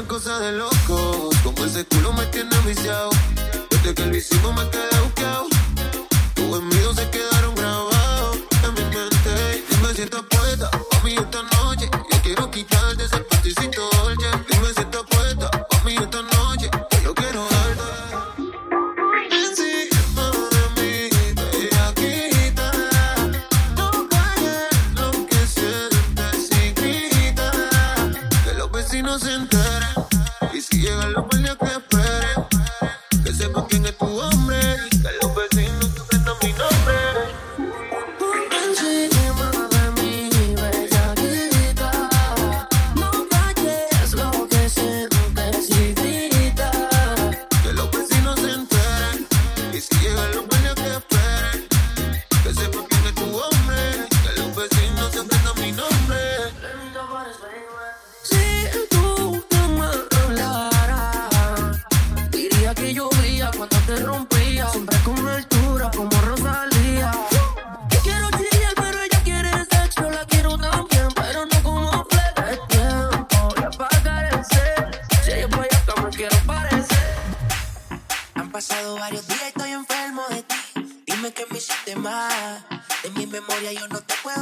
una cosa de loco. Como ese culo me tiene viciado. Desde que lo hicimos me quedé buqueado. Tu envido se queda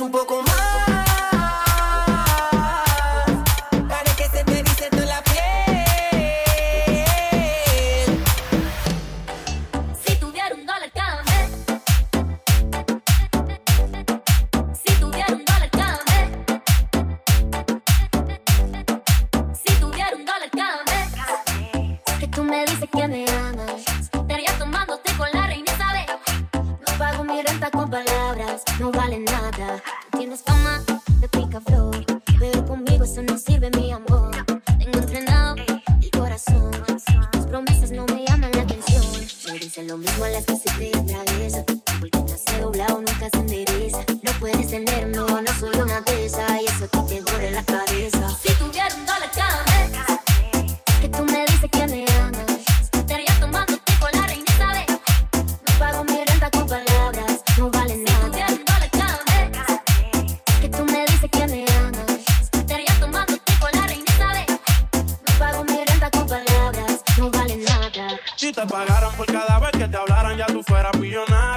un poco más. Para que se te dice toda la piel. Si tuviera un dólar cada. Si tuviera un dólar. Si tuviera un dólar. Que tú me dices que me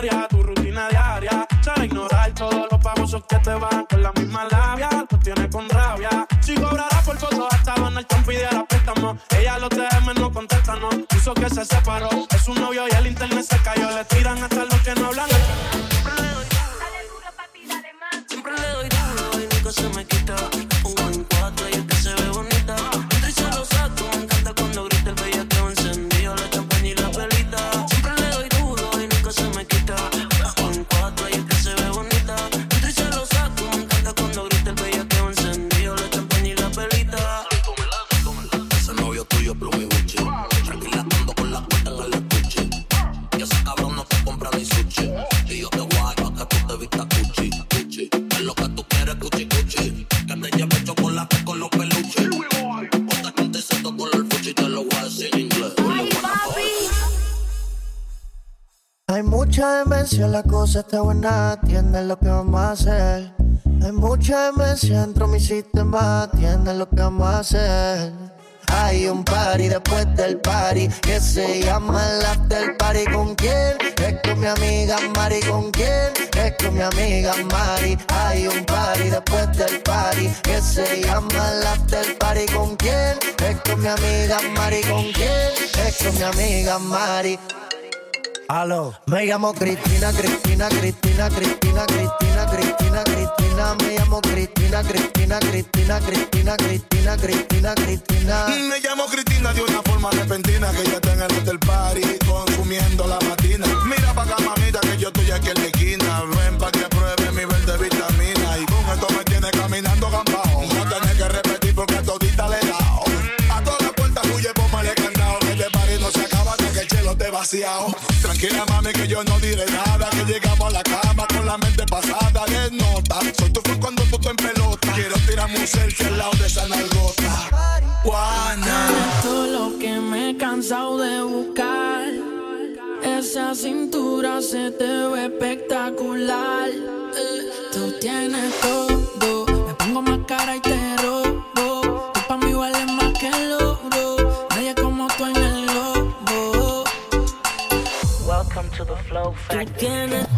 Tu rutina diaria será ignorar todos los famosos que te van con la misma labia. Tú tienes con rabia. Si cobrara por fotos, hasta Donald Trump pidiera préstamo. Ella los DM no contesta, no. Puso que se separó. Es su novio y el internet se cayó. Le tiran hasta los que no hablan. Siempre le doy duro y nunca se me quita. Mucha demencia, la cosa está buena, atiende lo que vamos a hacer. Hay mucha demencia dentro de mi sistema, atiende lo que vamos a hacer. Hay un party después del party que se llama el after party. ¿Con quién? Es con mi amiga Mari. ¿Con quién? Es con mi amiga Mari. Hay un party después del party que se llama el after party. ¿Con quién? Es con mi amiga Mari. ¿Con quién? Es con mi amiga Mari. Aló, me llamo Cristina, Cristina, Cristina, Cristina, Cristina, Cristina, Cristina, me llamo Cristina, Cristina, Cristina, Cristina, Cristina, Cristina, Cristina. Me llamo Cristina de una forma repentina que ya está en el hotel party consumiendo la matina. Mira pa' acá, mamita, que yo estoy aquí en la esquina. Ven pa' que pruebe mi verde vitamina. Y con esto me tiene caminando gambao. No tenés que repetir porque todita le he. A todas las puertas huye, póngale candado. Que este party no se acaba hasta que el chelo esté vaciado. Tranquila, mami, que yo no diré nada. Que llegamos a la cama con la mente pasada de nota. Soy tu fan cuando tú en pelota. Quiero tirarme un selfie al lado de esa nalgota. Juana. Todo lo que me he cansado de buscar. Esa cintura se te ve espectacular. Eh, Tú tienes todo. Me pongo más cara y te Tú tienes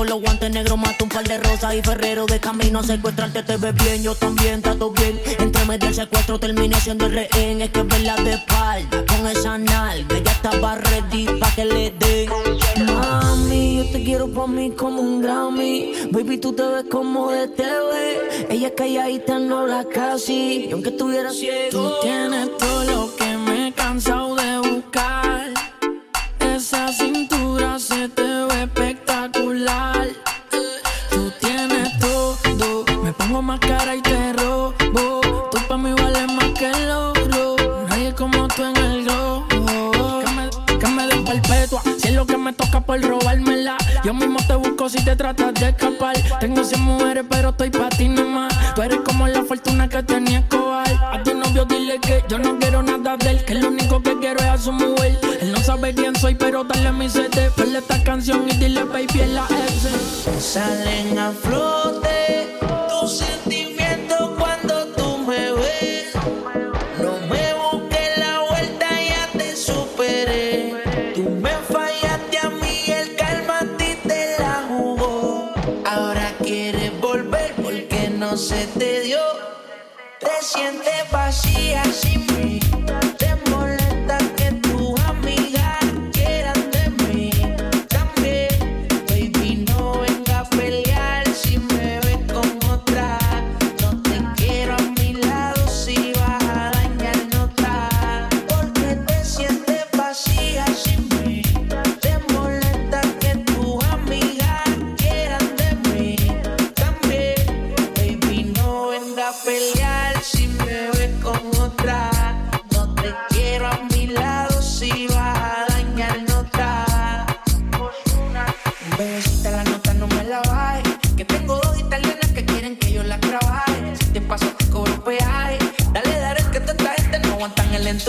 con los guantes negros. Mato un par de rosas y ferrero de camino a secuestrarte. Te ves bien, yo también, trato bien. Entre medio del secuestro terminé siendo el rehén. Es que verla de espalda con esa nalga. Ya estaba ready pa' que le den. Mami, yo te quiero pa' mí como un Grammy. Baby, tú te ves como de TV. Ella es calladita, no la casi. Y aunque estuviera ciego, Tú tienes todo lo que me he cansado de buscar. Esa cintura se te si te tratas de escapar. Tengo 100 mujeres, pero estoy pa' ti nomás. Tú eres como la fortuna que tenía Escobar. A tu novio dile que yo no quiero nada de él. Que lo único que quiero es a su mujer. Él no sabe quién soy, pero dale mi CD. Ponle esta canción y dile baby en la S. Salen a flote tus sentimientos no se te dio. Te sientes vacía sin mí.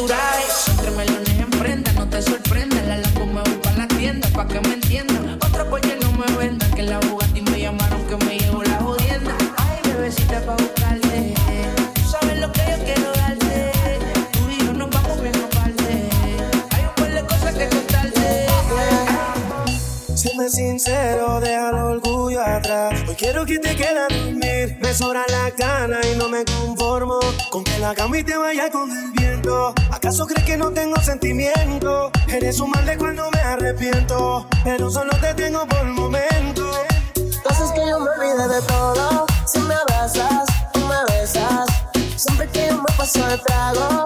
Entre melones en prenda, no te sorprendas. La lampo me voy pa' la tienda, pa' que me entiendan. Otra porque no me vendan, que la Bugatti me llamaron que me llevo la jodienda. Ay, bebecita pa' Siendo sincero, deja el orgullo atrás. Hoy quiero que te quede a dormir. Me sobra la cana y no me conformo con que la cama y te vaya con el viento. ¿Acaso crees que no tengo sentimiento? Eres un mal de cuando me arrepiento, pero solo te tengo por el momento. Haces que yo me olvide de todo. Si me besas, tú me besas. Siempre que me paso de trago,